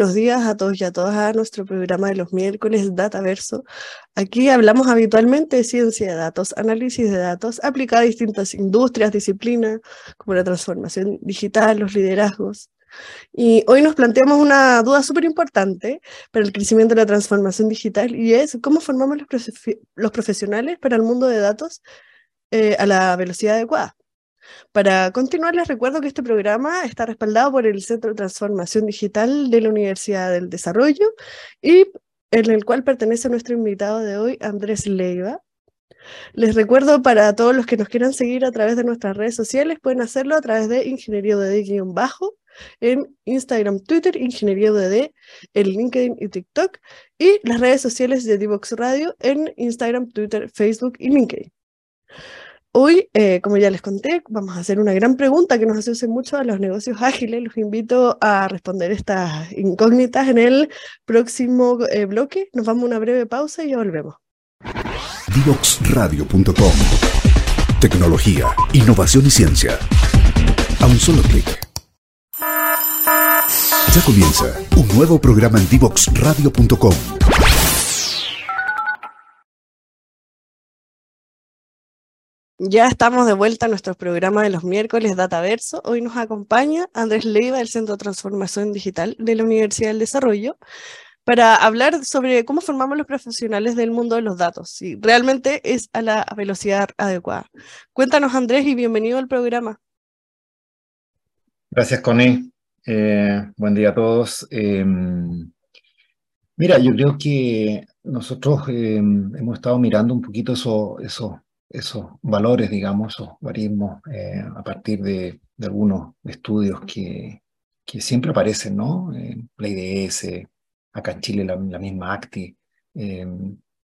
buenos días a todos y a todas a nuestro programa de los miércoles Dataverso. Aquí hablamos habitualmente de ciencia de datos, análisis de datos aplicada a distintas industrias, disciplinas, como la transformación digital, los liderazgos. Y hoy nos planteamos una duda súper importante para el crecimiento de la transformación digital y es cómo formamos los, profesionales para el mundo de datos eh, a la velocidad adecuada. Para continuar, les recuerdo que este programa está respaldado por el Centro de Transformación Digital de la Universidad del Desarrollo y en el cual pertenece nuestro invitado de hoy, Andrés Leiva. Les recuerdo para todos los que nos quieran seguir a través de nuestras redes sociales, pueden hacerlo a través de Ingeniería UDD-bajo en Instagram, Twitter, Ingeniería UDD, en LinkedIn y TikTok, y las redes sociales de Divox Radio en Instagram, Twitter, Facebook y LinkedIn. Hoy, eh, como ya les conté, vamos a hacer una gran pregunta que nos hace mucho a los negocios ágiles. Los invito a responder estas incógnitas en el próximo eh, bloque. Nos vamos a una breve pausa y ya volvemos. Divoxradio.com Tecnología, innovación y ciencia. A un solo clic. Ya comienza un nuevo programa en Divoxradio.com Ya estamos de vuelta a nuestro programa de los miércoles Dataverso. Hoy nos acompaña Andrés Leiva del Centro de Transformación Digital de la Universidad del Desarrollo para hablar sobre cómo formamos los profesionales del mundo de los datos, si realmente es a la velocidad adecuada. Cuéntanos Andrés y bienvenido al programa. Gracias Connie. Eh, buen día a todos. Em, mira, yo creo que nosotros em, hemos estado mirando un poquito eso, eso esos valores, digamos, esos barismos, eh, a partir de, algunos estudios que, que, siempre aparecen, ¿no? Eh, la acá en Chile la, misma ACTI, eh,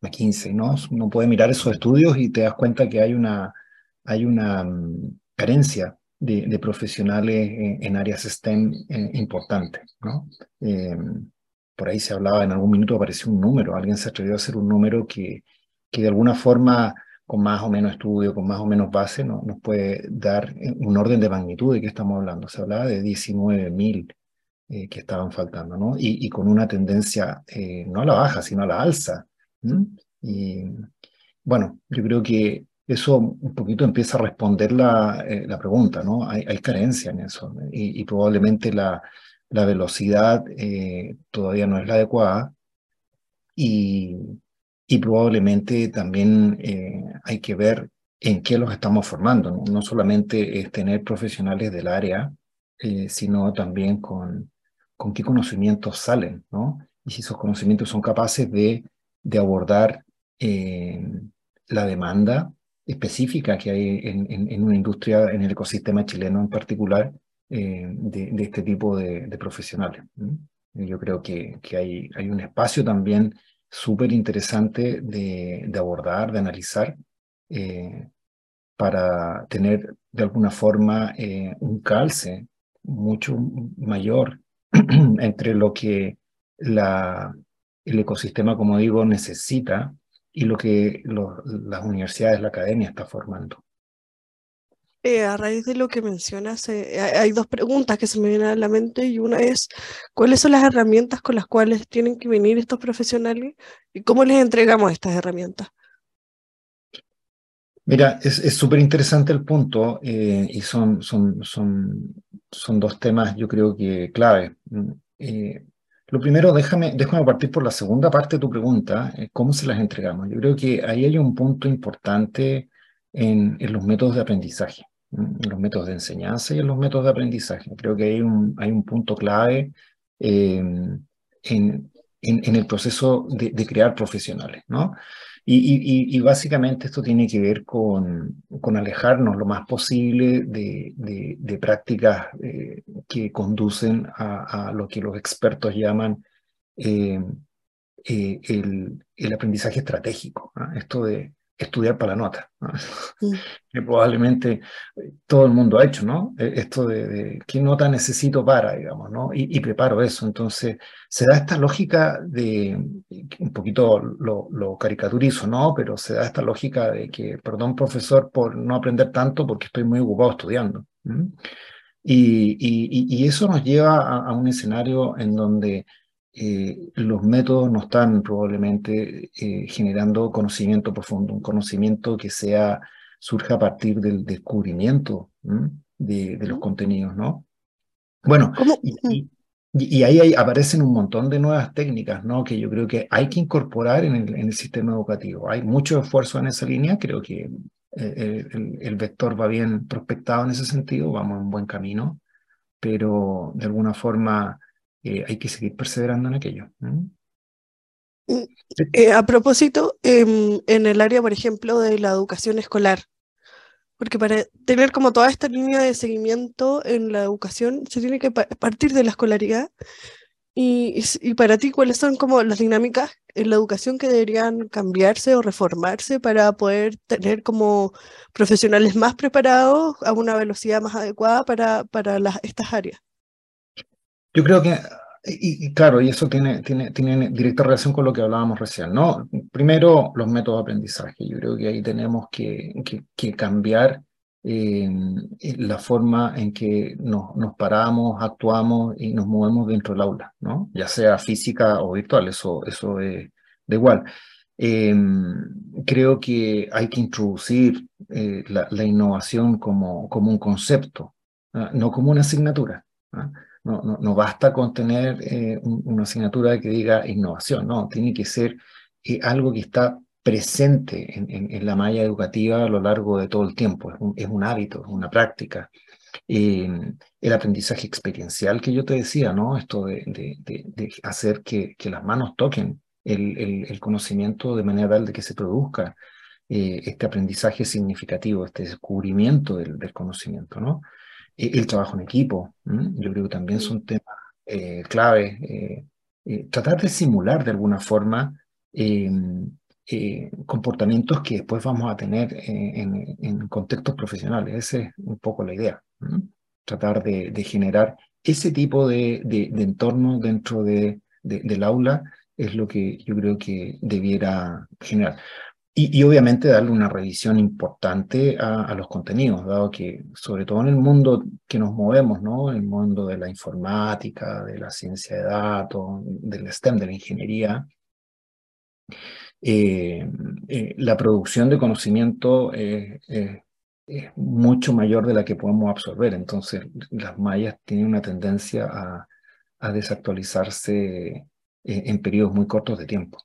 McKinsey, ¿no? Uno puede mirar esos estudios y te das cuenta que hay una, hay una mm, carencia de, profesionales en, áreas STEM eh, importantes, ¿no? por ahí se hablaba, en algún minuto apareció un número, alguien se atrevió a hacer un número que, que de alguna forma con más o menos estudio, con más o menos base, no, nos puede dar un orden de magnitud de qué estamos hablando. Se hablaba de 19.000 eh, que estaban faltando, ¿no? Y, con una tendencia eh, no a la baja, sino a la alza. Y bueno, yo creo que eso un poquito empieza a responder la, eh, la pregunta, ¿no? Hay, hay, carencia en eso y, y probablemente la, la velocidad todavía no es la adecuada y, y probablemente también eh, hay que ver en qué los estamos formando. No, solamente es tener profesionales del área, eh, sino también con, con qué conocimientos salen, ¿no? Y si esos conocimientos son capaces de, de abordar eh, la demanda específica que hay en, en, una industria, en el ecosistema chileno en particular, de, de, este tipo de, de profesionales. Yo creo que, que hay, hay un espacio también súper interesante de, abordar, de analizar, eh, para tener de alguna forma eh, un calce mucho mayor entre lo que el ecosistema, como digo, necesita y lo que las universidades, la academia está formando. Eh, a raíz de lo que mencionas, eh, hay dos preguntas que se me vienen a la mente y una es, ¿cuáles son las herramientas con las cuales tienen que venir estos profesionales y cómo les entregamos estas herramientas? Mira, es súper interesante el punto eh, y son, son, son, son dos temas yo creo que clave. Lo primero, déjame, déjame partir por la segunda parte de tu pregunta, ¿cómo se las entregamos? Yo creo que ahí hay un punto importante en, en los métodos de aprendizaje, en los métodos de enseñanza y en los métodos de aprendizaje. Creo que hay un, hay un punto clave eh, en, en, el proceso de, crear profesionales, ¿no? Y, y, básicamente esto tiene que ver con, con alejarnos lo más posible de, de, prácticas eh, que conducen a, lo que los expertos llaman eh, el, el, aprendizaje estratégico. Esto de estudiar para la nota, ¿no? mm. que probablemente todo el mundo ha hecho, ¿no? E, esto de, de qué nota necesito para, digamos, ¿no? Y, y, preparo eso. Entonces, se da esta lógica de, un poquito lo, lo, caricaturizo, ¿no? Pero se da esta lógica de que, perdón, profesor, por no aprender tanto porque estoy muy ocupado estudiando. Y, y, y, eso nos lleva a, a un escenario en donde eh, los métodos no están probablemente eh, generando conocimiento profundo, un conocimiento que sea, surja a partir del descubrimiento de, de, los contenidos, ¿no? Bueno, y, y, ahí hay, aparecen un montón de nuevas técnicas, ¿no? Que yo creo que hay que incorporar en el, en el sistema educativo. Hay mucho esfuerzo en esa línea, creo que eh, el, el, vector va bien prospectado en ese sentido, vamos en un buen camino, pero de alguna forma eh, hay que seguir perseverando en aquello. Mm, eh, a propósito, eh, en el área, por ejemplo, de la educación escolar, porque para tener como toda esta línea de seguimiento en la educación se tiene que partir de la escolaridad. Y, y, para ti, ¿cuáles son como las dinámicas en la educación que deberían cambiarse o reformarse para poder tener como profesionales más preparados a una velocidad más adecuada para, para las, estas áreas? Yo creo que, y, claro, y eso tiene, tiene, tiene directa relación con lo que hablábamos recién, ¿no? Primero, los métodos de aprendizaje. Yo creo que ahí tenemos que, que, cambiar eh, la forma en que nos, nos paramos, actuamos y nos movemos dentro del aula, ¿no? Ya sea física o virtual, eso, eso es de igual. Eh, creo que hay que introducir eh, la, innovación como, como un concepto, ¿no? no como una asignatura. ¿no? No, no, no basta con tener eh, un, una asignatura que diga innovación, no, tiene que ser eh, algo que está presente en, la malla educativa a lo largo de todo el tiempo, es un, hábito, una práctica. Eh, el aprendizaje experiencial que yo te decía, ¿no? Esto de, hacer que, las manos toquen el, conocimiento de manera tal de que se produzca eh, este aprendizaje significativo, este descubrimiento del conocimiento, ¿no? El trabajo en equipo, yo creo que también son temas eh, claves. Eh, eh, tratar de simular de alguna forma em, comportamientos que después vamos a tener en, en, contextos profesionales. Esa es un poco la idea. Tratar de, de, generar ese tipo de, de, de entorno dentro de, del aula es lo que yo creo que debiera generar. Y, obviamente darle una revisión importante a, los contenidos, dado que sobre todo en el mundo que nos movemos, ¿no? El mundo de la informática, de la ciencia de datos, del STEM, de la ingeniería, eh, eh, la producción de conocimiento eh, es mucho mayor de la que podemos absorber. Entonces, las mallas tienen una tendencia a, desactualizarse en periodos muy cortos de tiempo.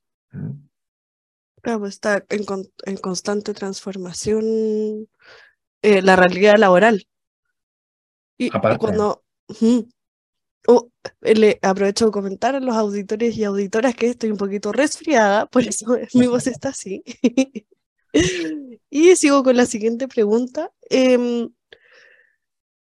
Claro, está en, en, constante transformación eh, la realidad laboral. Y, cuando uh, uh, le aprovecho de comentar a los auditores y auditoras que estoy un poquito resfriada, por eso mi voz está así. y sigo con la siguiente pregunta. Eh,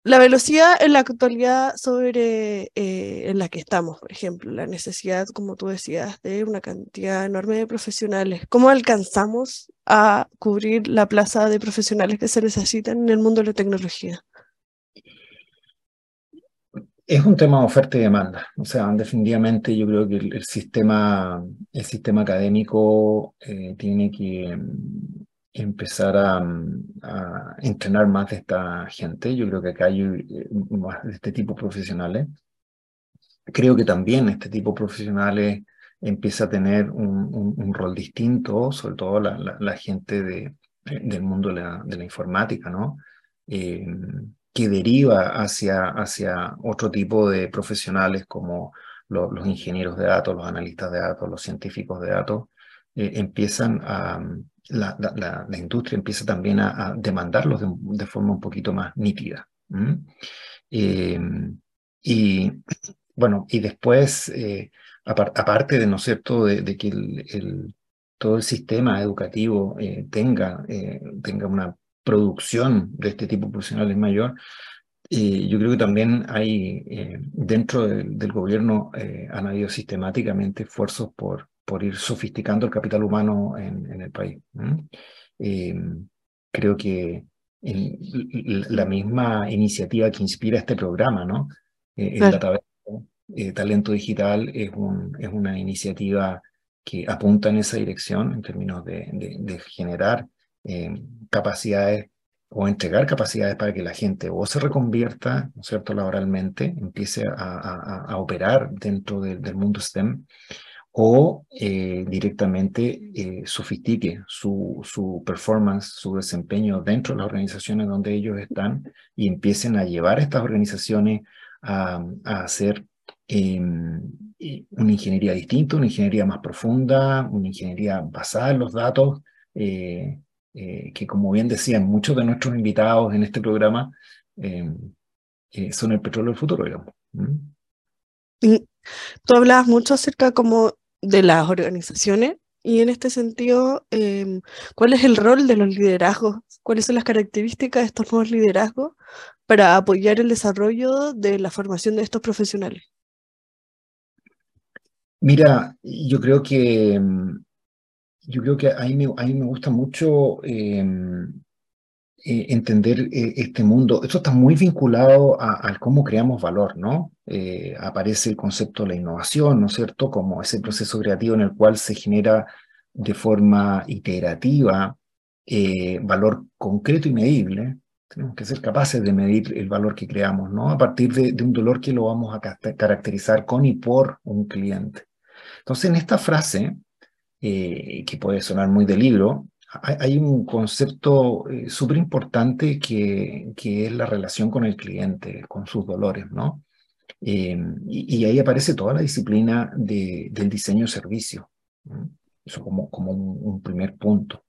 la velocidad en la actualidad sobre eh, en la que estamos, por ejemplo, la necesidad, como tú decías, de una cantidad enorme de profesionales. ¿Cómo alcanzamos a cubrir la plaza de profesionales que se necesitan en el mundo de la tecnología? Es un tema de oferta y demanda. O sea, definitivamente yo creo que el, sistema, el sistema académico eh, tiene que empezar a, a, entrenar más de esta gente. Yo creo que acá hay eh, más de este tipo de profesionales. Creo que también este tipo de profesionales empieza a tener un, un, un rol distinto, sobre todo la, la, la gente de, del mundo de la, de la informática, ¿no? Eh, que deriva hacia, hacia otro tipo de profesionales como los ingenieros de datos, los analistas de datos, los científicos de datos, eh, empiezan a, la, la, industria empieza también a, demandarlos de, forma un poquito más nítida. Eh, y bueno, y después, eh, aparte de, ¿no es cierto?, de, que el, todo el sistema educativo tenga, tenga una producción de este tipo de profesionales mayor, yo creo que también hay, dentro del gobierno, han habido sistemáticamente esfuerzos por por ir sofisticando el capital humano en, el país. Eh, creo que la misma iniciativa que inspira este programa, ¿no? Eh, el eh, Talento Digital es, un, es una iniciativa que apunta en esa dirección en términos de, generar capacidades o entregar capacidades para que la gente o se reconvierta, ¿no es cierto?, laboralmente, empiece a, operar dentro del mundo STEM, o eh, directamente eh, sofistique su, su performance, su desempeño dentro de las organizaciones donde ellos están y empiecen a llevar estas organizaciones a, a hacer em, una ingeniería distinta, una ingeniería más profunda, una ingeniería basada en los datos, eh, que como bien decían muchos de nuestros invitados en este programa, son el petróleo del futuro, digamos. Tú hablabas mucho acerca como de las organizaciones y en este sentido, em, ¿cuál es el rol de los liderazgos? ¿Cuáles son las características de estos nuevos liderazgos para apoyar el desarrollo de la formación de estos profesionales? Mira, yo creo que em, yo creo que a mí me, a mí me gusta mucho em, eh, entender eh, este mundo. Esto está muy vinculado a, cómo creamos valor, ¿no? Eh, aparece el concepto de la innovación, ¿no es cierto? Como ese proceso creativo en el cual se genera de forma iterativa valor concreto y medible. Tenemos que ser capaces de medir el valor que creamos, ¿no? A partir de, un dolor que lo vamos a caracterizar con y por un cliente. Entonces, en esta frase, que puede sonar muy de libro, hay un concepto eh, súper importante que, que, es la relación con el cliente, con sus dolores, ¿no? Em, y, ahí aparece toda la disciplina de, del diseño-servicio. Eso como, como un, primer punto.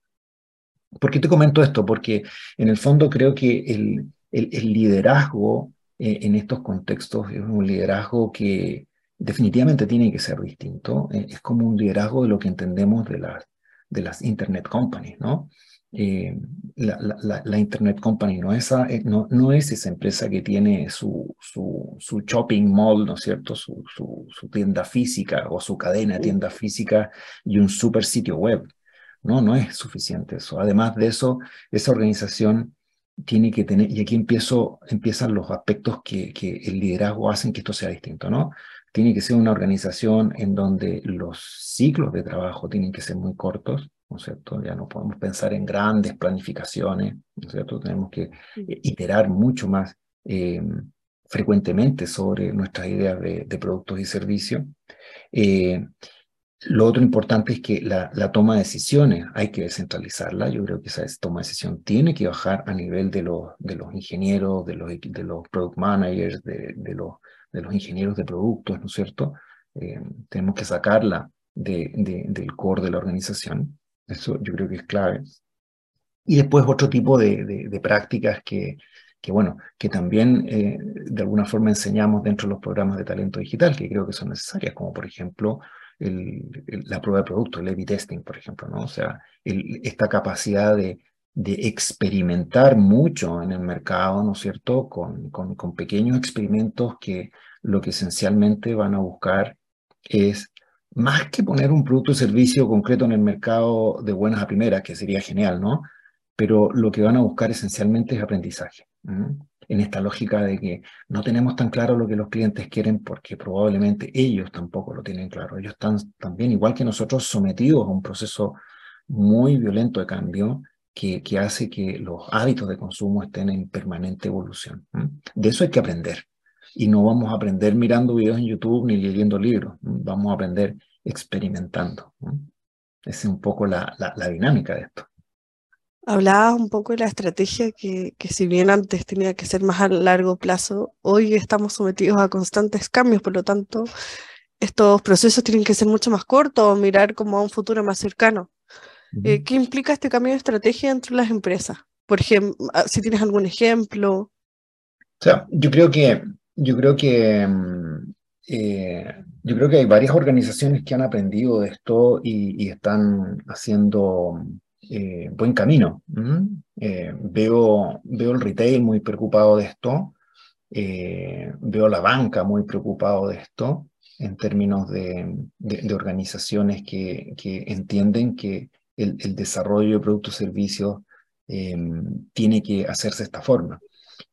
¿Por qué te comento esto? Porque en el fondo creo que el, el, liderazgo eh, en estos contextos es un liderazgo que definitivamente tiene que ser distinto. Eh, es como un liderazgo de lo que entendemos de las de las Internet Companies, ¿no? Eh, la, la, la, Internet Company no es, eh, no, no es esa empresa que tiene su, su, su shopping mall, ¿no es cierto? Su, su, su, tienda física o su cadena de tienda física y un super sitio web. No, no es suficiente eso. Además de eso, esa organización tiene que tener, y aquí empiezo, empiezan los aspectos que, que el liderazgo hacen que esto sea distinto, ¿no? Tiene que ser una organización en donde los ciclos de trabajo tienen que ser muy cortos, ¿no es cierto? Ya no podemos pensar en grandes planificaciones, ¿no es cierto? Tenemos que iterar mucho más eh, frecuentemente sobre nuestras ideas de, productos y servicios. Eh, lo otro importante es que la, toma de decisiones hay que descentralizarla. Yo creo que esa toma de decisión tiene que bajar a nivel de los, de los ingenieros, de los, de los product managers, de, de los de los ingenieros de productos, ¿no es cierto? Eh, tenemos que sacarla de, del core de la organización. Eso yo creo que es clave. Y después otro tipo de, de prácticas que, que, bueno, que también eh, de alguna forma enseñamos dentro de los programas de talento digital, que creo que son necesarias, como por ejemplo la prueba de producto, el A-B testing, por ejemplo, ¿no? O sea, esta capacidad de, de experimentar mucho en el mercado, ¿no es cierto?, con, con, con, pequeños experimentos que lo que esencialmente van a buscar es, más que poner un producto o servicio concreto en el mercado de buenas a primeras, que sería genial, ¿no? Pero lo que van a buscar esencialmente es aprendizaje. En esta lógica de que no tenemos tan claro lo que los clientes quieren porque probablemente ellos tampoco lo tienen claro. Ellos están también, igual que nosotros, sometidos a un proceso muy violento de cambio que, hace que los hábitos de consumo estén en permanente evolución. De eso hay que aprender. Y no vamos a aprender mirando videos en YouTube ni leyendo libros. Vamos a aprender experimentando. Esa es un poco la, la, dinámica de esto. Hablabas un poco de la estrategia que, que, si bien antes tenía que ser más a largo plazo, hoy estamos sometidos a constantes cambios, por lo tanto, estos procesos tienen que ser mucho más cortos o mirar como a un futuro más cercano. Eh, ¿Qué implica este cambio de estrategia entre las empresas? Por ejemplo, ah, si tienes algún ejemplo. O sea, yo creo que, yo creo que, mm, eh, yo creo que hay varias organizaciones que han aprendido de esto y, están haciendo eh, buen camino. veo, veo el retail muy preocupado de esto, veo la banca muy preocupado de esto en términos de, de, organizaciones que, que, entienden que el, el desarrollo de productos y servicios em, tiene que hacerse de esta forma.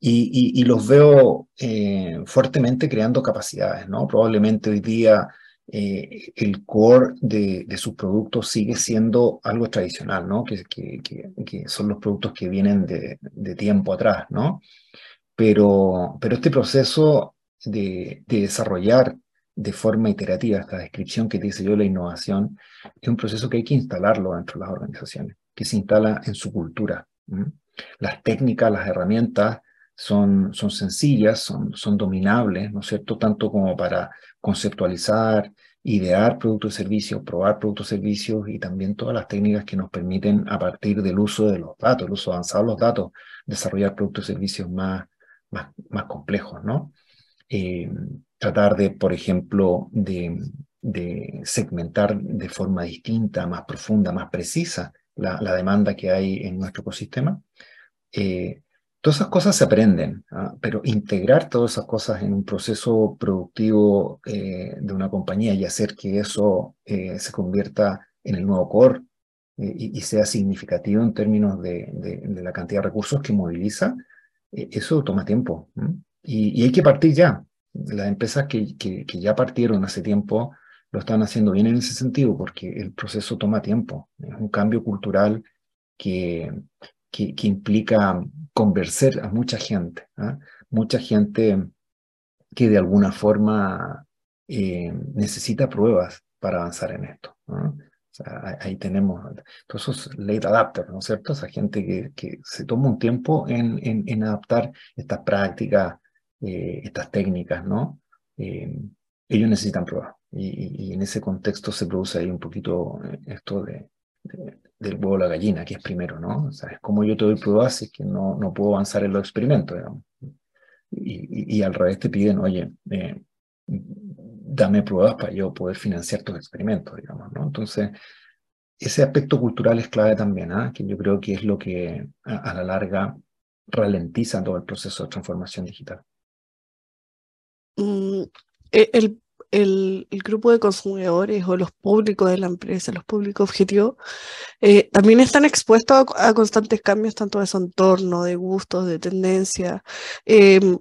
Y, y, los veo eh, fuertemente creando capacidades, ¿no? Probablemente hoy día eh, el core de, de, sus productos sigue siendo algo tradicional, ¿no? Que, que, que son los productos que vienen de, de, tiempo atrás, ¿no? Pero, pero este proceso de, de desarrollar de forma iterativa, esta descripción que dice yo la innovación, es un proceso que hay que instalarlo dentro de las organizaciones, que se instala en su cultura. Las técnicas, las herramientas son, son sencillas, son, son dominables, ¿no es cierto? Tanto como para conceptualizar, idear productos y servicios, probar productos y servicios y también todas las técnicas que nos permiten a partir del uso de los datos, el uso avanzado de los datos, desarrollar productos y servicios más, más, más complejos, ¿no? Eh, tratar de, por ejemplo, de, segmentar de forma distinta, más profunda, más precisa la, demanda que hay en nuestro ecosistema. Eh, todas esas cosas se aprenden, ¿ah? pero integrar todas esas cosas en un proceso productivo eh, de una compañía y hacer que eso eh, se convierta en el nuevo core y, sea significativo en términos de, la cantidad de recursos que moviliza, eso toma tiempo. y hay que partir ya las empresas que, que, ya partieron hace tiempo lo están haciendo bien en ese sentido, porque el proceso toma tiempo. Es un cambio cultural que, que, implica convencer a mucha gente, ¿ah? mucha gente que de alguna forma eh, necesita pruebas para avanzar en esto. ahí tenemos todos esos late adapters, ¿no es cierto? Esa gente que, que se toma un tiempo en, en, en adaptar estas prácticas eh, estas técnicas, ¿no? Eh, ellos necesitan pruebas. Y, en ese contexto se produce ahí un poquito eh, esto de, del huevo a la gallina, que es primero, ¿no? O sea, es como yo te doy pruebas si es que no, no puedo avanzar en los experimentos, digamos. Y, y, al revés te piden, oye, dame pruebas para yo poder financiar tus experimentos, digamos, ¿no? Entonces, ese aspecto cultural es clave también, ¿ah? que yo creo que es lo que a la larga ralentiza todo el proceso de transformación digital. Mm, e, el, el, el, grupo de consumidores o los públicos de la empresa, los públicos objetivos, eh, también están expuestos a, constantes cambios, tanto de su entorno, de gustos, de tendencia. Em,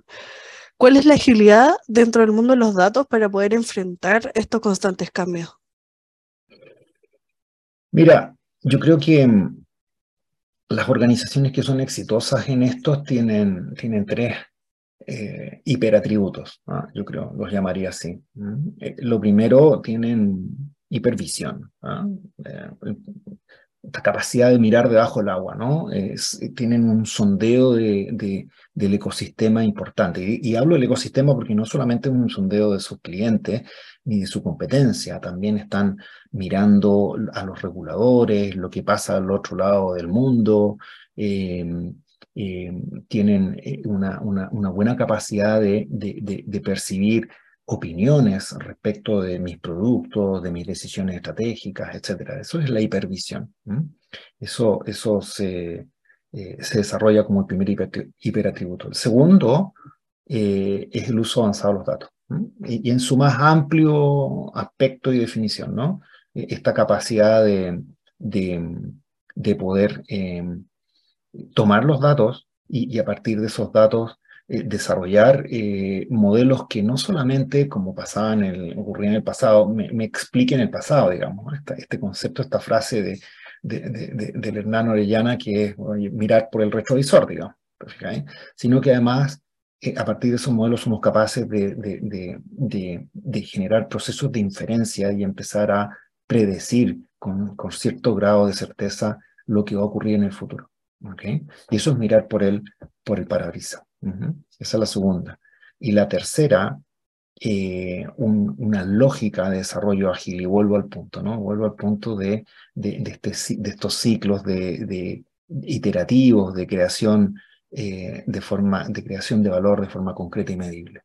¿Cuál es la agilidad dentro del mundo de los datos para poder enfrentar estos constantes cambios? Mira, yo creo que mm, las organizaciones que son exitosas en esto tienen, tienen tres eh, hiperatributos, yo creo, los llamaría así. Eh, lo primero, tienen hipervisión, eh, la capacidad de mirar debajo del agua, ¿no? tienen un sondeo de, del ecosistema importante. Y, hablo del ecosistema porque no solamente es un sondeo de sus clientes ni de su competencia, también están mirando a los reguladores, lo que pasa al otro lado del mundo, eh, tienen eh, una, una, buena capacidad de, de, percibir opiniones respecto de mis productos, de mis decisiones estratégicas, etc. Eso es la hipervisión. Eso, eso se, eh, se desarrolla como el primer hiperatributo. El segundo es el uso avanzado de los datos. Y, en su más amplio aspecto y definición, ¿no? Esta capacidad de poder tomar los datos y, a partir de esos datos eh, desarrollar eh, modelos que no solamente, como pasaba en el, ocurría en el pasado, me, expliquen el pasado, digamos, este concepto, esta frase de, de, del Hernán Orellana que es mirar por el retrovisor, digamos, sino que además eh, a partir de esos modelos somos capaces de, generar procesos de inferencia y empezar a predecir con, con cierto grado de certeza lo que va a ocurrir en el futuro. Y eso es mirar por el, por el parabrisas. Esa es la segunda. Y la tercera eh, una lógica de desarrollo ágil. Y vuelvo al punto, ¿no? Vuelvo al punto de, de, este, estos ciclos de, iterativos de creación eh, de, forma, de creación de valor de forma concreta y medible.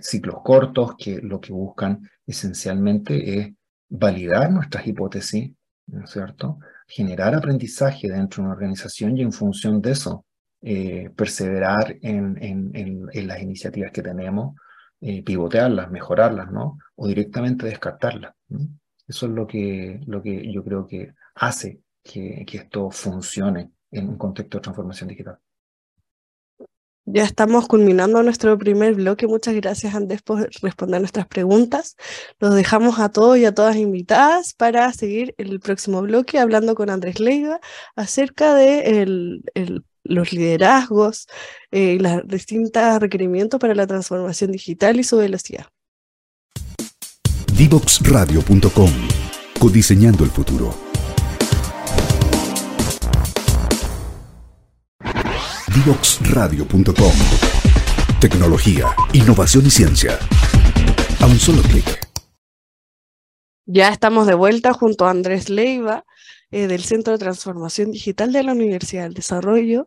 Ciclos cortos que lo que buscan esencialmente es validar nuestras hipótesis, ¿no es cierto? Generar aprendizaje dentro de una organización y en función de eso eh, perseverar en, en, las iniciativas que tenemos, eh, pivotearlas, mejorarlas, ¿no? O directamente descartarlas. Eso es lo que, lo que yo creo que hace que, que esto funcione en un contexto de transformación digital. Ya estamos culminando nuestro primer bloque. Muchas gracias, Andrés, por responder nuestras preguntas. Los dejamos a todos y a todas invitadas para seguir el próximo bloque hablando con Andrés Leiva acerca de los liderazgos eh, y los distintos requerimientos para la transformación digital y su velocidad. Divoxradio.com Codiseñando el futuro. Divoxradio.com Tecnología, innovación y ciencia. A un solo clic. Ya estamos de vuelta junto a Andrés Leiva eh, del Centro de Transformación Digital de la Universidad del Desarrollo.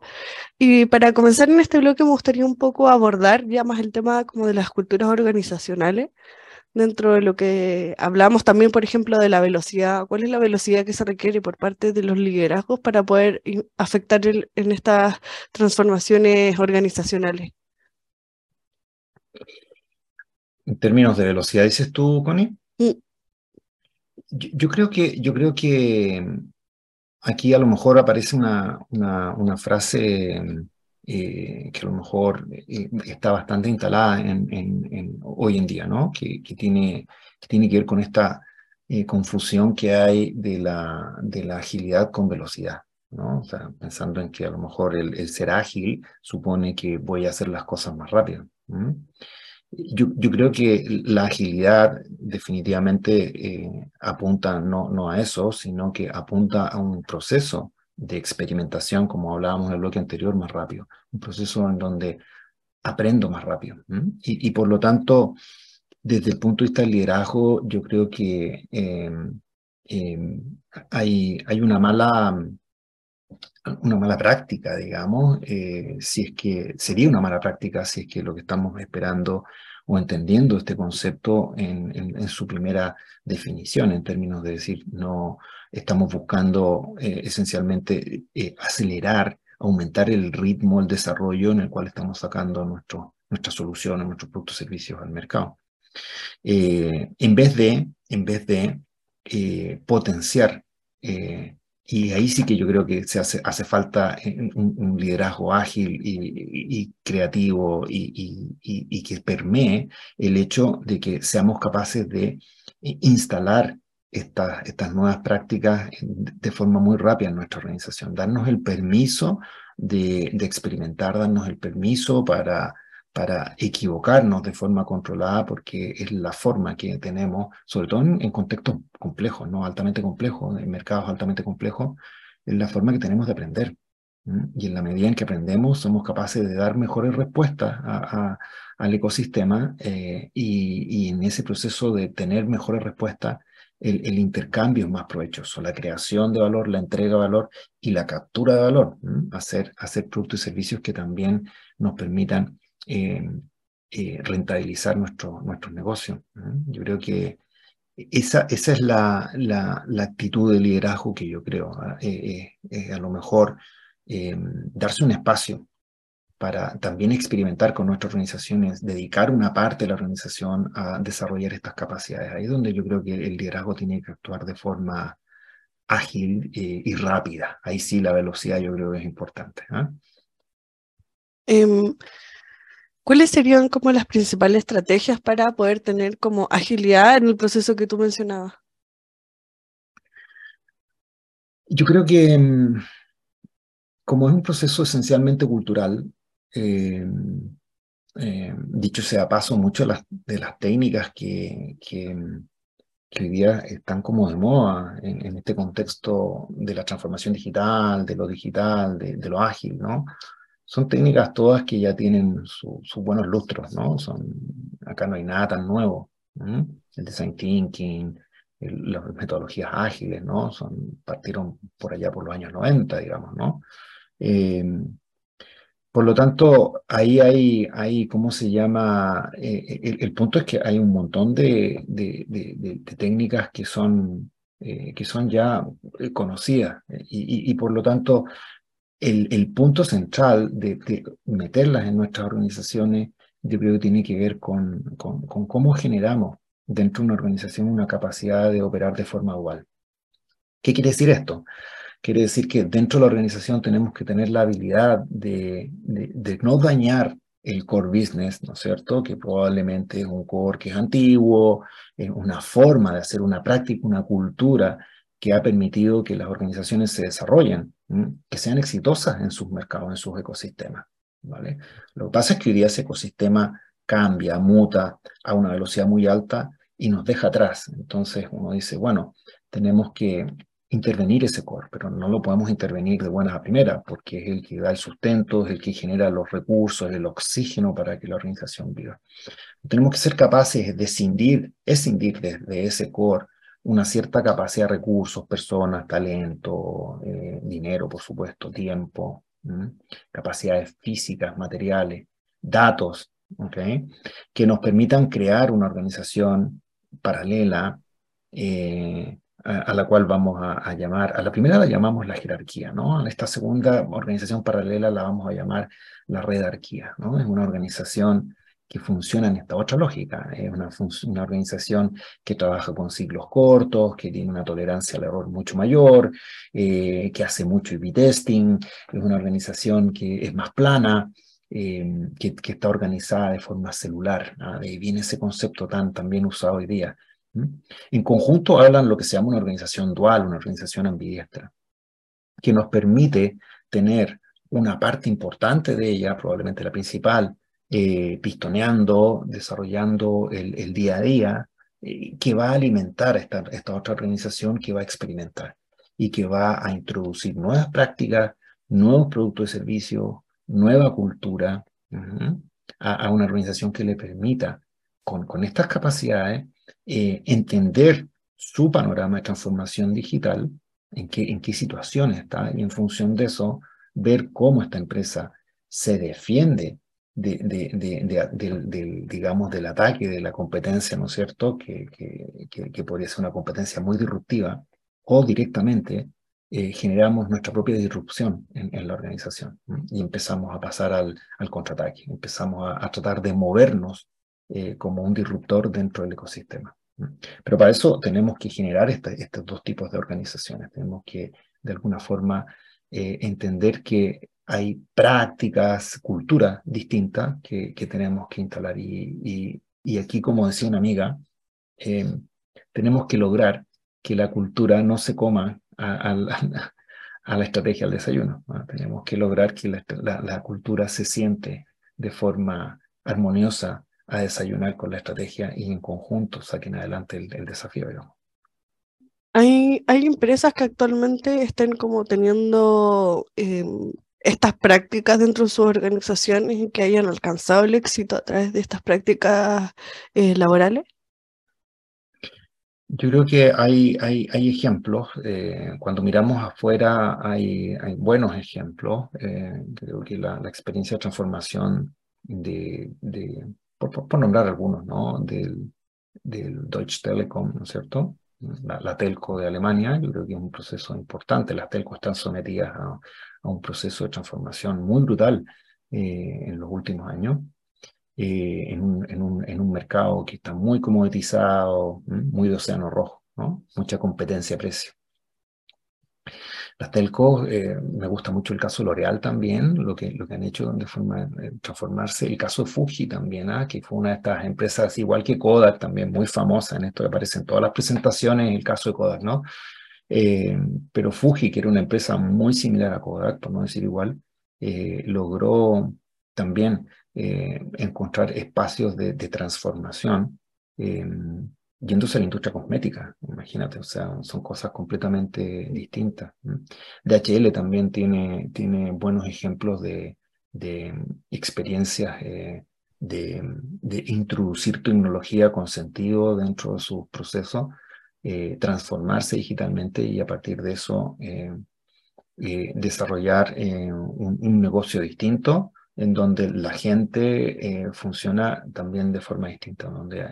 Y para comenzar en este bloque me gustaría un poco abordar ya más el tema como de las culturas organizacionales dentro de lo que hablamos también, por ejemplo, de la velocidad. ¿Cuál es la velocidad que se requiere por parte de los liderazgos para poder afectar en estas transformaciones organizacionales? En términos de velocidad, dices tú, Connie. Mm. Yo, creo que, yo creo que aquí a lo mejor aparece una, una frase eh, que a lo mejor eh, está bastante instalada en, hoy en día, ¿no? Que, tiene, que ver con esta eh, confusión que hay de la, de la agilidad con velocidad. ¿no? O sea, pensando en que a lo mejor el, ser ágil supone que voy a hacer las cosas más rápido. Yo, yo, creo que la agilidad definitivamente apunta no, no a eso, sino que apunta a un proceso de experimentación, como hablábamos en el bloque anterior, más rápido. Un proceso en donde aprendo más rápido. Y, por lo tanto, desde el punto de vista del liderazgo, yo creo que em, em, hay, hay una mala una mala práctica, digamos, eh, si es que sería una mala práctica si es que lo que estamos esperando o entendiendo este concepto en, en su primera definición, en términos de decir, no, Estamos buscando eh, esencialmente eh, acelerar, aumentar el ritmo, el desarrollo en el cual estamos sacando nuestro, nuestras soluciones, nuestros productos y servicios al mercado. Eh, en vez de, en vez de potenciar, y ahí sí que yo creo que se hace, hace falta un, liderazgo ágil y, creativo y, y que permee el hecho de que seamos capaces de instalar estas, estas nuevas prácticas de forma muy rápida en nuestra organización, darnos el permiso de, experimentar, darnos el permiso para, equivocarnos de forma controlada, porque es la forma que tenemos, sobre todo en, contextos complejos, ¿no? altamente complejos, en mercados altamente complejos, es la forma que tenemos de aprender. Y en la medida en que aprendemos, somos capaces de dar mejores respuestas al ecosistema eh, y, en ese proceso de tener mejores respuestas, el, intercambio es más provechoso, la creación de valor, la entrega de valor y la captura de valor, hacer, hacer productos y servicios que también nos permitan eh, eh, rentabilizar nuestro, nuestros negocios. Yo creo que esa, esa es la, la, la, actitud de liderazgo que yo creo. Eh, a lo mejor darse un espacio para también experimentar con nuestras organizaciones, dedicar una parte de la organización a desarrollar estas capacidades. Ahí es donde yo creo que el liderazgo tiene que actuar de forma ágil eh, y rápida. Ahí sí la velocidad yo creo que es importante. ¿ah? Em, ¿Cuáles serían como las principales estrategias para poder tener como agilidad en el proceso que tú mencionabas? Yo creo que em, como es un proceso esencialmente cultural, eh, eh, dicho sea paso, muchas de las, técnicas que, que, hoy día están como de moda en, este contexto de la transformación digital, de lo digital, de, lo ágil, ¿no? son técnicas todas que ya tienen sus buenos lustros, ¿no? Son, acá no hay nada tan nuevo. El design thinking, las metodologías ágiles, ¿no? Son, partieron por allá por los años 90, digamos, ¿no? Eh, por lo tanto, ahí hay, hay ¿cómo se llama? Eh, el, punto es que hay un montón de, técnicas que son, eh, que son ya conocidas y, por lo tanto el, punto central de, meterlas en nuestras organizaciones yo creo que tiene que ver con, con cómo generamos dentro de una organización una capacidad de operar de forma dual. ¿Qué quiere decir esto? Quiere decir que dentro de la organización tenemos que tener la habilidad de, no dañar el core business, ¿no es cierto? Que probablemente es un core que es antiguo, es una forma de hacer una práctica, una cultura que ha permitido que las organizaciones se desarrollen, que sean exitosas en sus mercados, en sus ecosistemas, ¿vale? Lo que pasa es que hoy día ese ecosistema cambia, muta a una velocidad muy alta y nos deja atrás. Entonces uno dice, bueno, tenemos que intervenir ese core, pero no lo podemos intervenir de buenas a primeras, porque es el que da el sustento, es el que genera los recursos, el oxígeno para que la organización viva. Tenemos que ser capaces de escindir, escindir desde ese core una cierta capacidad de recursos, personas, talento, eh, dinero, por supuesto, tiempo, capacidades físicas, materiales, datos, ¿okay? que nos permitan crear una organización paralela eh, a, la cual vamos a, llamar, a la primera la llamamos la jerarquía, ¿no? A esta segunda organización paralela la vamos a llamar la redarquía, ¿no? Es una organización que funciona en esta otra lógica, es una, una organización que trabaja con ciclos cortos, que tiene una tolerancia al error mucho mayor, eh, que hace mucho IV testing, es una organización que es más plana, eh, que, que, está organizada de forma celular. De ahí viene ese concepto tan, bien usado hoy día, en conjunto hablan lo que se llama una organización dual, una organización ambidiestra, que nos permite tener una parte importante de ella, probablemente la principal, eh, pistoneando, desarrollando el, día a día, eh, que va a alimentar esta, esta otra organización que va a experimentar y que va a introducir nuevas prácticas, nuevos productos y servicios, nueva cultura a, una organización que le permita, con, con estas capacidades, eh, entender su panorama de transformación digital, en qué, en qué situación está, y en función de eso, ver cómo esta empresa se defiende de, de, del, digamos, del ataque de la competencia, ¿no es cierto?, que, que, que, podría ser una competencia muy disruptiva, o directamente eh, generamos nuestra propia disrupción en, la organización y empezamos a pasar al, al contraataque, empezamos a, a, tratar de movernos eh, como un disruptor dentro del ecosistema. Pero para eso tenemos que generar estos dos tipos de organizaciones. Tenemos que, de alguna forma, eh, entender que hay prácticas, cultura distinta que, que tenemos que instalar. Y, y, aquí, como decía una amiga, eh, tenemos que lograr que la cultura no se coma a, a, la estrategia del desayuno. Tenemos que lograr que la, la, la cultura se siente de forma armoniosa a desayunar con la estrategia y en conjunto saquen adelante el, desafío, Hay, hay empresas que actualmente estén como teniendo em, estas prácticas dentro de sus organizaciones y que hayan alcanzado el éxito a través de estas prácticas eh, laborales. Yo creo que hay, hay, hay ejemplos, eh, cuando miramos afuera hay, hay buenos ejemplos, eh, creo que la, la, experiencia de transformación de, de, por, nombrar algunos, ¿no? Del, Deutsche Telekom, ¿no es cierto? La, telco de Alemania, yo creo que es un proceso importante. Las telcos están sometidas a, un proceso de transformación muy brutal eh, en los últimos años, eh, en, un, mercado que está muy comoditizado, muy de océano rojo, ¿no? mucha competencia a precio. Las telcos, eh, me gusta mucho el caso L'Oreal también, lo que, lo que han hecho de forma de transformarse. El caso Fuji también, ¿ah? que fue una de estas empresas, igual que Kodak, también muy famosa en esto que aparece en todas las presentaciones, el caso de Kodak, ¿no? Eh, pero Fuji, que era una empresa muy similar a Kodak, por no decir igual, eh, logró también encontrar espacios de, de transformación yéndose a la industria cosmética, imagínate, o sea, son cosas completamente distintas. DHL también tiene, tiene buenos ejemplos de, de experiencias de, de, introducir tecnología con sentido dentro de sus procesos, transformarse digitalmente y a partir de eso desarrollar un, un, negocio distinto en donde la gente eh, funciona también de forma distinta, donde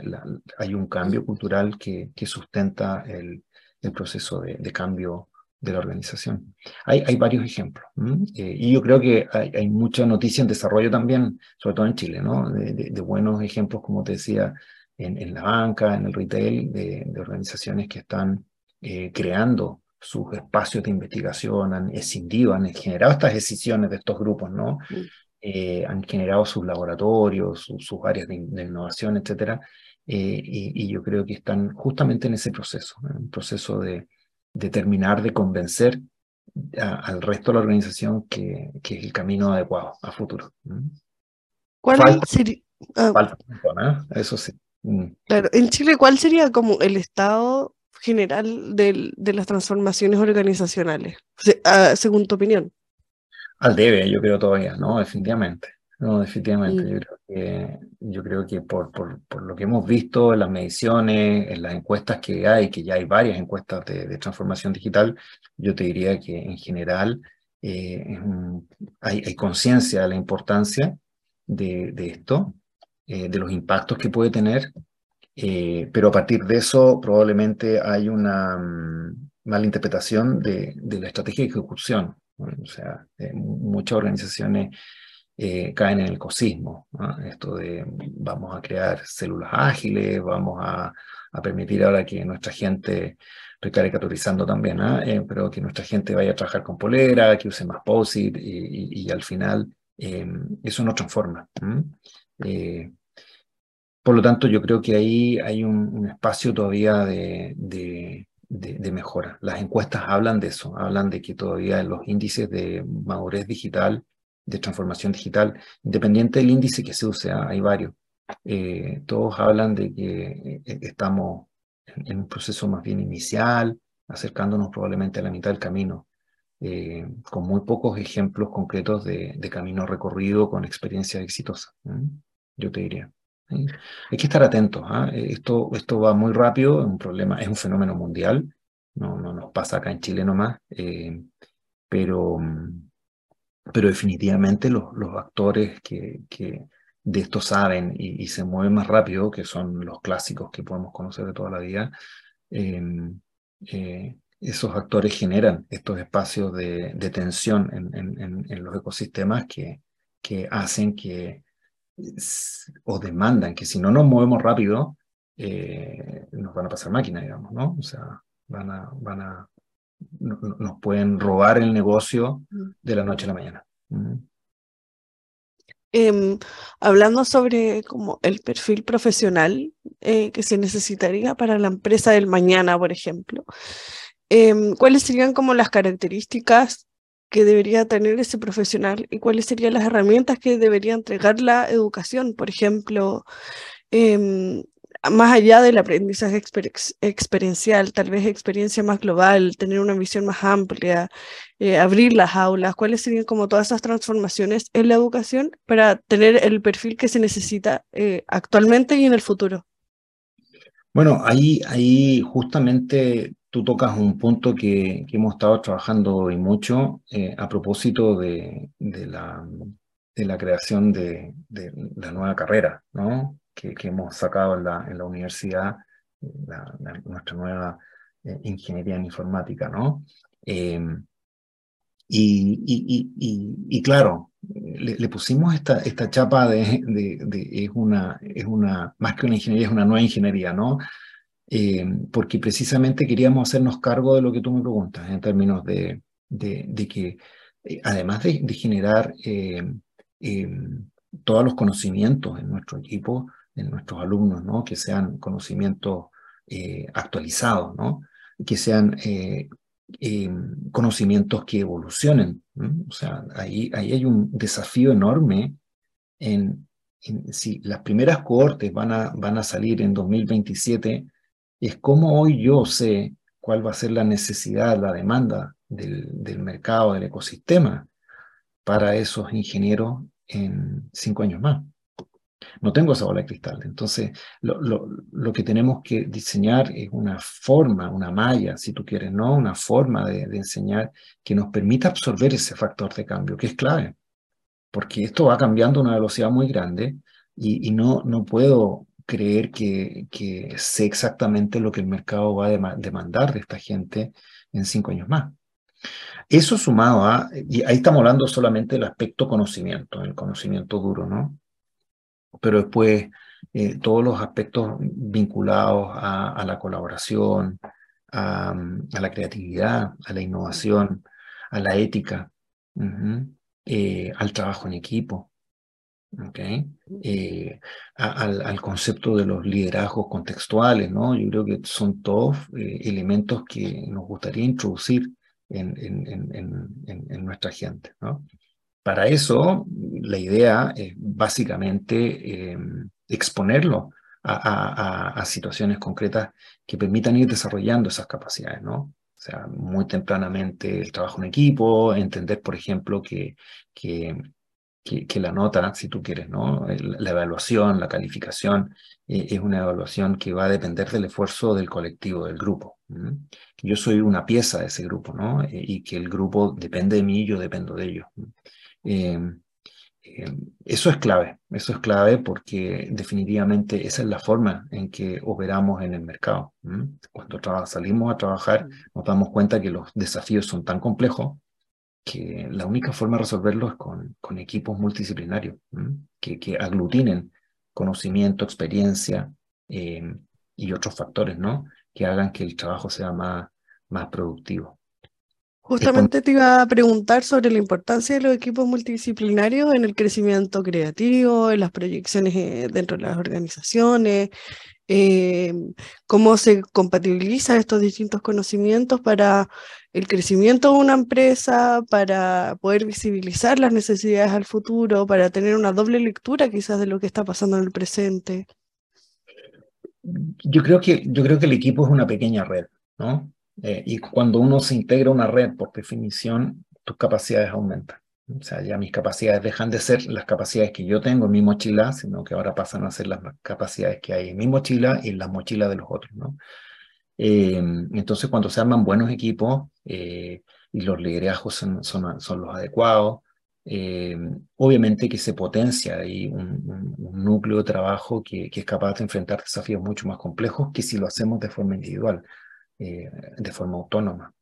hay un cambio cultural que, que sustenta el, el proceso de, de, cambio de la organización. Hay, hay varios ejemplos, eh, y yo creo que hay, hay, mucha noticia en desarrollo también, sobre todo en Chile, ¿no? de, de buenos ejemplos, como te decía, en, en, la banca, en el retail, de, organizaciones que están eh, creando sus espacios de investigación, han escindido, han generado estas decisiones de estos grupos, ¿no? Eh, han generado sus laboratorios, sus áreas de, innovación, etc. Eh, y, yo creo que están justamente en ese proceso, en un proceso de, de, terminar de convencer al resto de la organización que, que, es el camino adecuado a futuro. ¿Cuál sería? Ah. Eso sí. Mm. Claro, en Chile, ¿cuál sería como el estado general de, de las transformaciones organizacionales, ah, según tu opinión? Al debe, yo creo todavía, ¿no? Definitivamente. No, definitivamente. Yo creo que, yo creo que por, por, por, lo que hemos visto en las mediciones, en las encuestas que hay, que ya hay varias encuestas de, transformación digital, yo te diría que en general eh, hay, hay conciencia de la importancia de, de esto, eh, de los impactos que puede tener, eh, pero a partir de eso probablemente hay una mm, mala interpretación de, de la estrategia de ejecución o sea, eh, muchas organizaciones eh, caen en el cosismo, esto de vamos a crear células ágiles, vamos a, permitir ahora que nuestra gente, estoy caricaturizando también, eh, pero que nuestra gente vaya a trabajar con polera, que use más POSIT y, al final eso no transforma. por lo tanto, yo creo que ahí hay un, espacio todavía de de, mejora. Las encuestas hablan de eso, hablan de que todavía los índices de madurez digital, de transformación digital, independiente del índice que se use, ¿ah? hay varios, eh, todos hablan de que eh, estamos en, un proceso más bien inicial, acercándonos probablemente a la mitad del camino, eh, con muy pocos ejemplos concretos de, camino recorrido con experiencia exitosa, yo te diría. Hay que estar atentos. ¿ah? Esto, esto va muy rápido, es un problema, es un fenómeno mundial. No, no nos pasa acá en Chile nomás. Eh, pero, pero definitivamente los, los actores que, que, de esto saben y, se mueven más rápido, que son los clásicos que podemos conocer de toda la vida, em, eh, esos actores generan estos espacios de, de tensión en, en, en, los ecosistemas que, que hacen que o demandan que si no nos movemos rápido, eh, nos van a pasar máquinas, digamos, ¿no? O sea, van a, van a, nos pueden robar el negocio de la noche a la mañana. Em, hablando sobre como el perfil profesional eh, que se necesitaría para la empresa del mañana, por ejemplo, em, ¿cuáles serían como las características que debería tener ese profesional y cuáles serían las herramientas que debería entregar la educación, por ejemplo, em, más allá del aprendizaje experiencial, tal vez experiencia más global, tener una visión más amplia, eh, abrir las aulas, cuáles serían como todas esas transformaciones en la educación para tener el perfil que se necesita eh, actualmente y en el futuro. Bueno, ahí, ahí justamente tú tocas un punto que, que hemos estado trabajando hoy mucho eh, a propósito de, de, la, de, la, creación de, de, la nueva carrera ¿no? que, que hemos sacado en la, en la universidad, la, nuestra nueva eh, ingeniería en informática. ¿no? Em, y, y, y, y, claro, le, le, pusimos esta, esta chapa de, es, una, es una, más que una ingeniería, es una nueva ingeniería, ¿no? Eh, porque precisamente queríamos hacernos cargo de lo que tú me preguntas, en términos de, de, que, eh, además de, generar eh, todos los conocimientos en nuestro equipo, en nuestros alumnos, ¿no? que sean conocimientos actualizados, ¿no? que sean conocimientos que evolucionen. O sea, ahí, ahí hay un desafío enorme en, en si las primeras cohortes van a, van a salir en 2027 es cómo hoy yo sé cuál va a ser la necesidad, la demanda del, mercado, del ecosistema, para esos ingenieros en cinco años más. No tengo esa bola de cristal. Entonces, lo, lo, que tenemos que diseñar es una forma, una malla, si tú quieres, ¿no? Una forma de, enseñar que nos permita absorber ese factor de cambio, que es clave. Porque esto va cambiando a una velocidad muy grande y, y no, no puedo creer que, que, sé exactamente lo que el mercado va a demandar de esta gente en cinco años más. Eso sumado a, y ahí estamos hablando solamente del aspecto conocimiento, el conocimiento duro, ¿no? pero después eh, todos los aspectos vinculados a, la colaboración, a, la creatividad, a la innovación, a la ética, eh, al trabajo en equipo, eh, al, concepto de los liderazgos contextuales, ¿no? Yo creo que son todos elementos que nos gustaría introducir en, en nuestra gente, ¿no? Para eso, la idea es básicamente em, exponerlo a, situaciones concretas que permitan ir desarrollando esas capacidades, ¿no? O sea, muy tempranamente el trabajo en equipo, entender, por ejemplo, que, que, que, la nota, si tú quieres, ¿no? La evaluación, la calificación, eh, es una evaluación que va a depender del esfuerzo del colectivo, del grupo. Yo soy una pieza de ese grupo, ¿no? Eh, y que el grupo depende de mí y yo dependo de ellos. Em, em, eso es clave, eso es clave porque definitivamente esa es la forma en que operamos en el mercado. Cuando salimos a trabajar nos damos cuenta que los desafíos son tan complejos que la única forma de resolverlos es con, con equipos multidisciplinarios, que, que, aglutinen conocimiento, experiencia em, y otros factores, ¿no? Que hagan que el trabajo sea más, más productivo. Justamente te iba a preguntar sobre la importancia de los equipos multidisciplinarios en el crecimiento creativo, en las proyecciones eh, dentro de las organizaciones, eh, cómo se compatibilizan estos distintos conocimientos para el crecimiento de una empresa, para poder visibilizar las necesidades al futuro, para tener una doble lectura quizás de lo que está pasando en el presente. Yo creo que, yo creo que el equipo es una pequeña red, ¿no? Eh, y cuando uno se integra a una red, por definición, tus capacidades aumentan. O sea, ya mis capacidades dejan de ser las capacidades que yo tengo en mi mochila, sino que ahora pasan a ser las capacidades que hay en mi mochila y en las mochilas de los otros, ¿no? Eh, entonces, cuando se arman buenos equipos eh, y los liderazgos son, son, son los adecuados, obviamente que se potencia ahí un, un, núcleo de trabajo que, que, es capaz de enfrentar desafíos mucho más complejos que si lo hacemos de forma individual. Eh, de forma autónoma.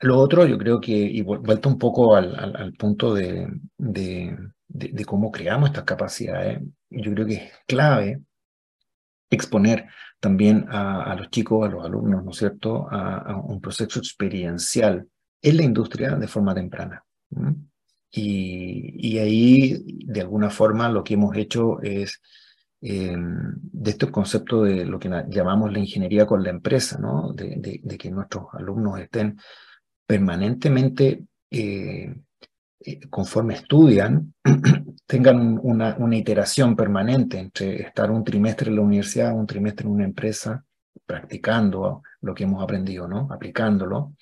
Lo otro, yo creo que, y vuelto un poco al, al, punto de, de, de, cómo creamos estas capacidades, yo creo que es clave exponer también a, los chicos, a los alumnos, ¿no es cierto?, a, un proceso experiencial en la industria de forma temprana. Y, y, ahí, de alguna forma, lo que hemos hecho es eh, de este concepto de lo que llamamos la ingeniería con la empresa, ¿no? de, que nuestros alumnos estén permanentemente, eh, eh, conforme estudian, tengan una, una, iteración permanente entre estar un trimestre en la universidad, un trimestre en una empresa, practicando lo que hemos aprendido, ¿no? aplicándolo,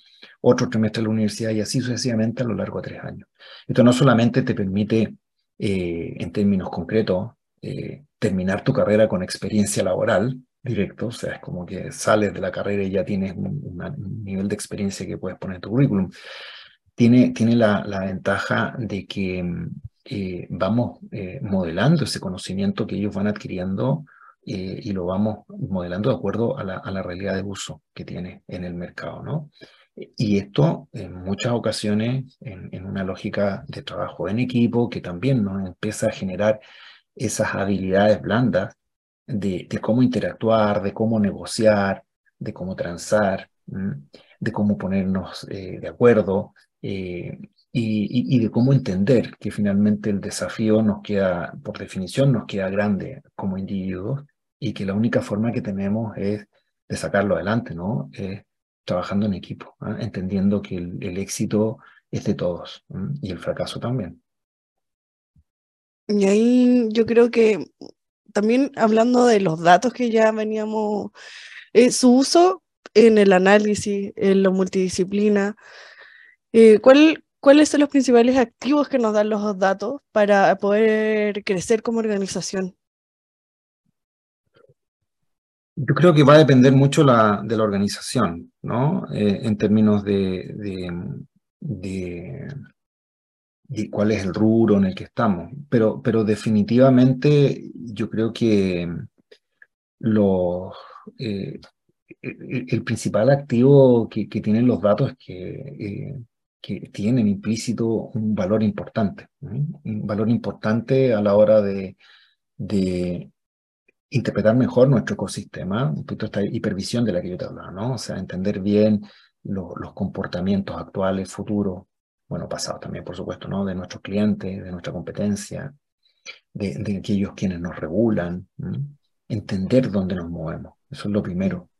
otro trimestre en la universidad y así sucesivamente a lo largo de tres años. Esto no solamente te permite, en términos concretos, eh, terminar tu carrera con experiencia laboral directo, o sea, es como que sales de la carrera y ya tienes un, nivel de experiencia que puedes poner en tu currículum. Tiene, tiene la, la ventaja de que eh, vamos eh, modelando ese conocimiento que ellos van adquiriendo y lo vamos modelando de acuerdo a la, a la, realidad de uso que tiene en el mercado, ¿no? Y esto en muchas ocasiones en, en una lógica de trabajo en equipo que también nos empieza a generar esas habilidades blandas de, cómo interactuar, de cómo negociar, de cómo transar, de cómo ponernos eh, de acuerdo eh, y, de cómo entender que finalmente el desafío nos queda, por definición, nos queda grande como individuos y que la única forma que tenemos es de sacarlo adelante, ¿no? Es trabajando en equipo, ¿ah? entendiendo que el, éxito es de todos y el fracaso también. Y ahí yo creo que también hablando de los datos que ya veníamos, eh, su uso en el análisis, en la multidisciplina, Eh, ¿cuál, ¿Cuáles son los principales activos que nos dan los datos para poder crecer como organización? Yo creo que va a depender mucho la, de la organización, ¿no? Eh, en términos de, de, cuál es el rubro en el que estamos. Pero, pero definitivamente yo creo que los, eh, el, principal activo que, que, tienen los datos es que, eh, que tienen implícito un valor importante, un valor importante a la hora de, de interpretar mejor nuestro ecosistema, un poquito esta hipervisión de la que yo te hablaba, ¿no? O sea, entender bien los comportamientos actuales, futuros, bueno, pasados también, por supuesto, ¿no? De nuestros clientes, de nuestra competencia, de, aquellos quienes nos regulan, entender dónde nos movemos, eso es lo primero.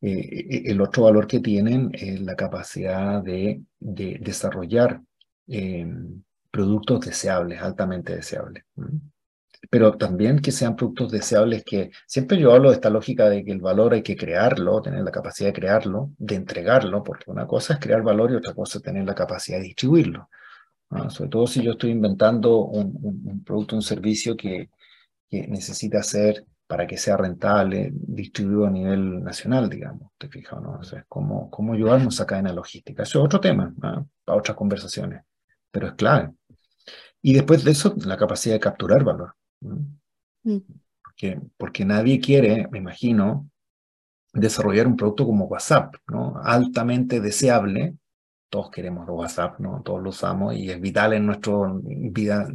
Eh, eh, el otro valor que tienen es la capacidad de, de desarrollar eh, productos deseables, altamente deseables pero también que sean productos deseables que siempre yo hablo de esta lógica de que el valor hay que crearlo, tener la capacidad de crearlo, de entregarlo, porque una cosa es crear valor y otra cosa es tener la capacidad de distribuirlo. Sobre todo si yo estoy inventando un, un, producto, un servicio que, que, necesita ser para que sea rentable, distribuido a nivel nacional, digamos, te fijas, ¿no? O sea, cómo, cómo ayudarnos a cadena logística. Eso es otro tema, para otras conversaciones, pero es clave. Y después de eso, la capacidad de capturar valor. Mm. Porque, porque nadie quiere, me imagino, desarrollar un producto como WhatsApp, ¿no? Altamente deseable. Todos queremos WhatsApp, ¿no? Todos lo usamos y es vital en nuestra vida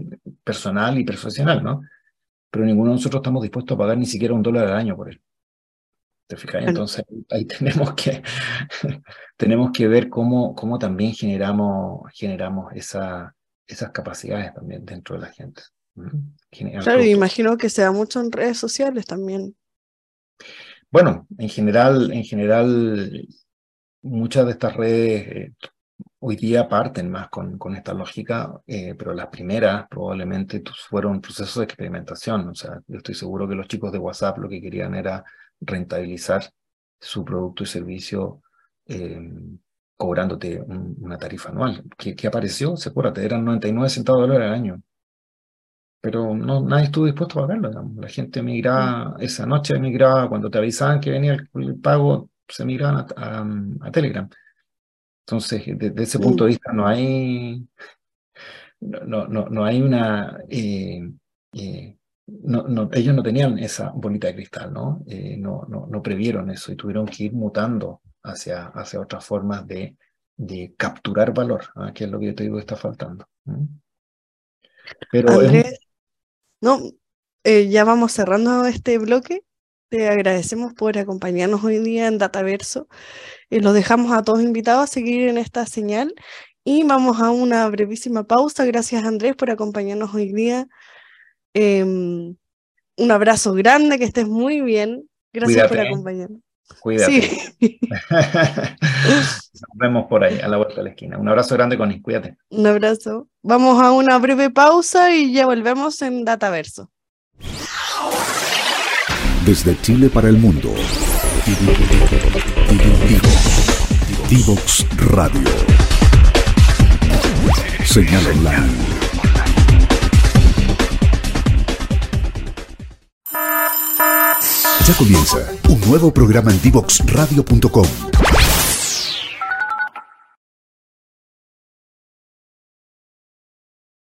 personal y profesional, ¿no? Pero ninguno de nosotros estamos dispuestos a pagar ni siquiera un dólar al año por él. ¿Te fijas? Entonces ahí tenemos que, tenemos que ver cómo, cómo también generamos, generamos esa, esas capacidades también dentro de la gente. Claro, imagino que sea mucho en redes sociales también. Bueno, en general, en general, muchas de estas redes eh, hoy día parten más con, con esta lógica, eh, pero las primeras probablemente fueron procesos de experimentación. O sea, yo estoy seguro que los chicos de WhatsApp lo que querían era rentabilizar su producto y servicio eh, cobrándote una tarifa anual. ¿Qué, ¿Qué, apareció? Se acuérdate, eran 99 centavos de dólar al año pero no, nadie estuvo dispuesto a pagarlo. La gente migraba, esa noche migraba, cuando te avisaban que venía el, pago, se migraban a, Telegram. Entonces, desde ese punto de vista, no hay, no, no, no hay una... Eh, eh, no, no, ellos no tenían esa bolita de cristal, ¿no? Eh, no, no, no previeron eso y tuvieron que ir mutando hacia, hacia otras formas de, de capturar valor, ¿ah? que es lo que yo te digo que está faltando. Pero no, eh, ya vamos cerrando este bloque. Te agradecemos por acompañarnos hoy día en Dataverso. y eh, los dejamos a todos invitados a seguir en esta señal y vamos a una brevísima pausa. Gracias Andrés por acompañarnos hoy día. Em, un abrazo grande, que estés muy bien. Gracias por acompañarnos. Cuídate. Nos vemos por ahí, a la vuelta de la esquina. Un abrazo grande, Connie. Cuídate. Un abrazo. Vamos a una breve pausa y ya volvemos en Dataverso. Desde Chile para el mundo. Divox Radio. Señal online Ya comienza un nuevo programa en divoxradio.com.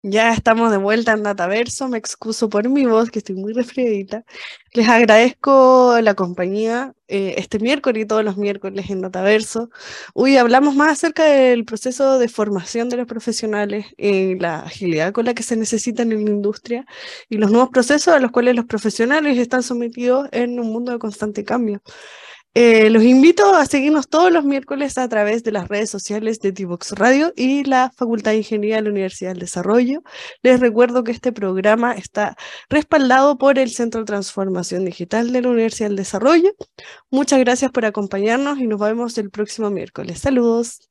Ya estamos de vuelta en Dataverso, me excuso por mi voz, que estoy muy resfriadita. Les agradezco la compañía eh, este miércoles y todos los miércoles en Dataverso. Hoy hablamos más acerca del proceso de formación de los profesionales, y la agilidad con la que se necesitan en la industria y los nuevos procesos a los cuales los profesionales están sometidos en un mundo de constante cambio. Eh, los invito a seguirnos todos los miércoles a través de las redes sociales de Tivox Radio y la Facultad de Ingeniería de la Universidad del Desarrollo. Les recuerdo que este programa está respaldado por el Centro de Transformación Digital de la Universidad del Desarrollo. Muchas gracias por acompañarnos y nos vemos el próximo miércoles. Saludos.